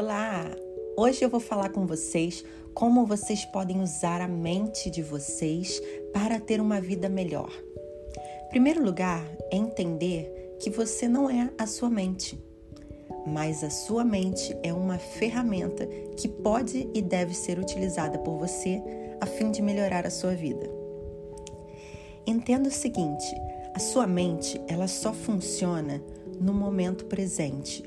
Olá! Hoje eu vou falar com vocês como vocês podem usar a mente de vocês para ter uma vida melhor. Primeiro lugar, é entender que você não é a sua mente, mas a sua mente é uma ferramenta que pode e deve ser utilizada por você a fim de melhorar a sua vida. Entenda o seguinte: a sua mente ela só funciona no momento presente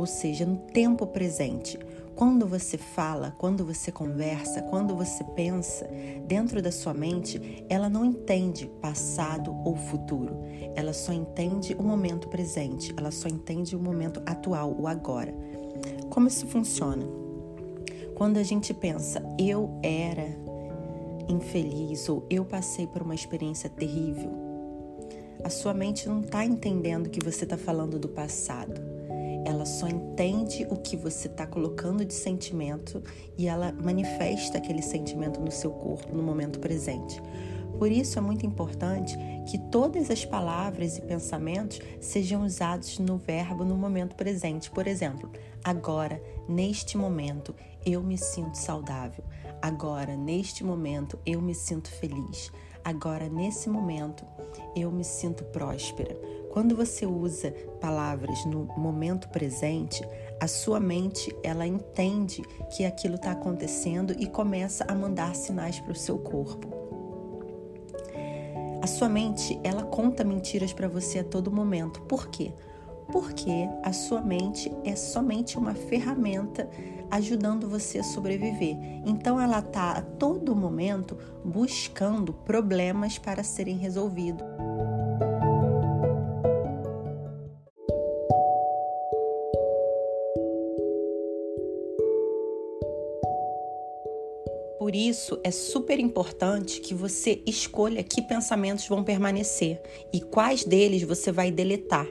ou seja, no tempo presente. Quando você fala, quando você conversa, quando você pensa, dentro da sua mente, ela não entende passado ou futuro. Ela só entende o momento presente, ela só entende o momento atual, o agora. Como isso funciona? Quando a gente pensa, eu era infeliz ou eu passei por uma experiência terrível, a sua mente não está entendendo que você está falando do passado ela só entende o que você está colocando de sentimento e ela manifesta aquele sentimento no seu corpo no momento presente. Por isso é muito importante que todas as palavras e pensamentos sejam usados no verbo no momento presente. Por exemplo, agora, neste momento, eu me sinto saudável. Agora, neste momento, eu me sinto feliz. Agora, nesse momento, eu me sinto próspera. Quando você usa palavras no momento presente, a sua mente ela entende que aquilo está acontecendo e começa a mandar sinais para o seu corpo. A sua mente ela conta mentiras para você a todo momento. Por quê? Porque a sua mente é somente uma ferramenta ajudando você a sobreviver. Então ela está a todo momento buscando problemas para serem resolvidos. Por isso, é super importante que você escolha que pensamentos vão permanecer e quais deles você vai deletar.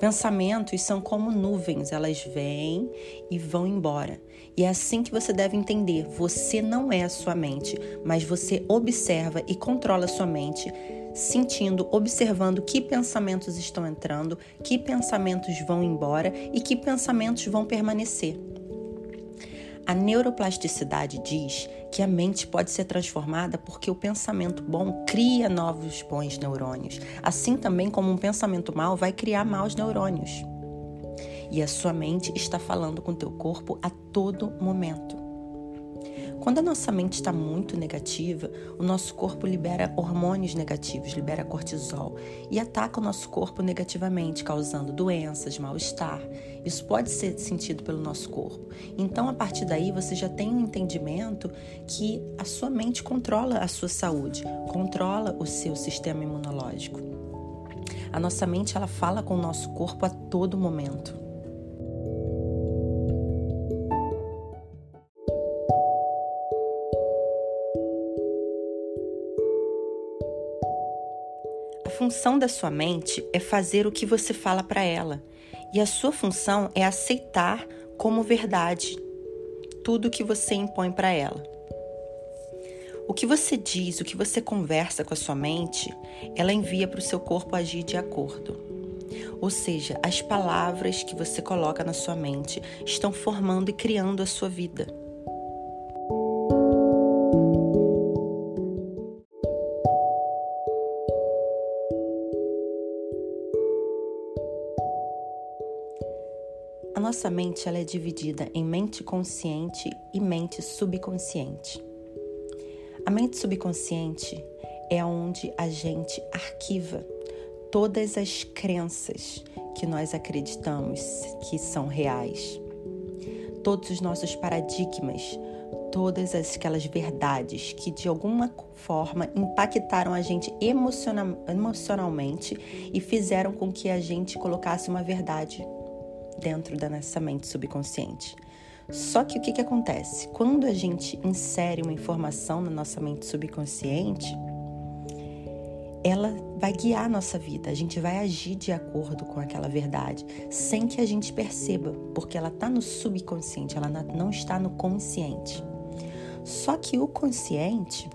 Pensamentos são como nuvens, elas vêm e vão embora. E é assim que você deve entender: você não é a sua mente, mas você observa e controla a sua mente, sentindo, observando que pensamentos estão entrando, que pensamentos vão embora e que pensamentos vão permanecer. A neuroplasticidade diz que a mente pode ser transformada porque o pensamento bom cria novos bons neurônios, assim também como um pensamento mau vai criar maus neurônios. E a sua mente está falando com teu corpo a todo momento. Quando a nossa mente está muito negativa, o nosso corpo libera hormônios negativos, libera cortisol e ataca o nosso corpo negativamente, causando doenças, mal-estar. Isso pode ser sentido pelo nosso corpo. Então, a partir daí, você já tem um entendimento que a sua mente controla a sua saúde, controla o seu sistema imunológico. A nossa mente ela fala com o nosso corpo a todo momento. Função da sua mente é fazer o que você fala para ela, e a sua função é aceitar como verdade tudo que você impõe para ela. O que você diz, o que você conversa com a sua mente, ela envia para o seu corpo agir de acordo. Ou seja, as palavras que você coloca na sua mente estão formando e criando a sua vida. A nossa mente ela é dividida em mente consciente e mente subconsciente. A mente subconsciente é onde a gente arquiva todas as crenças que nós acreditamos que são reais, todos os nossos paradigmas, todas aquelas verdades que de alguma forma impactaram a gente emocionalmente e fizeram com que a gente colocasse uma verdade dentro da nossa mente subconsciente. Só que o que, que acontece? Quando a gente insere uma informação na nossa mente subconsciente, ela vai guiar a nossa vida, a gente vai agir de acordo com aquela verdade, sem que a gente perceba, porque ela está no subconsciente, ela não está no consciente. Só que o consciente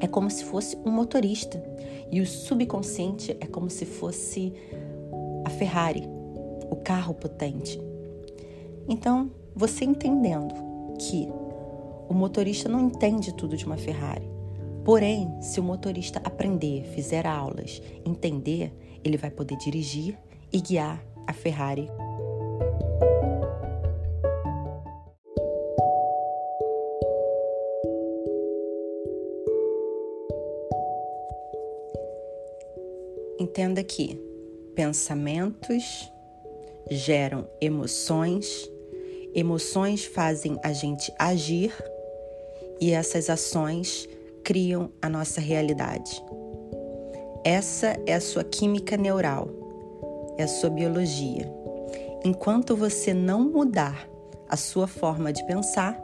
é como se fosse um motorista e o subconsciente é como se fosse a Ferrari, o carro potente. Então, você entendendo que o motorista não entende tudo de uma Ferrari. Porém, se o motorista aprender, fizer aulas, entender, ele vai poder dirigir e guiar a Ferrari. Entenda que pensamentos geram emoções, emoções fazem a gente agir e essas ações criam a nossa realidade. Essa é a sua química neural, é a sua biologia. Enquanto você não mudar a sua forma de pensar,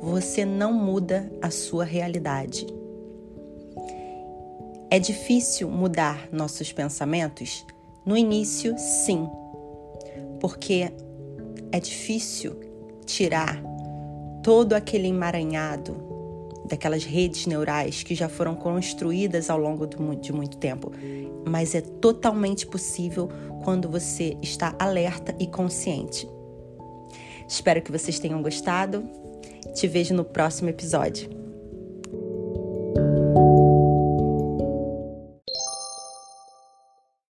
você não muda a sua realidade. É difícil mudar nossos pensamentos? No início, sim, porque é difícil tirar todo aquele emaranhado daquelas redes neurais que já foram construídas ao longo de muito tempo. Mas é totalmente possível quando você está alerta e consciente. Espero que vocês tenham gostado. Te vejo no próximo episódio.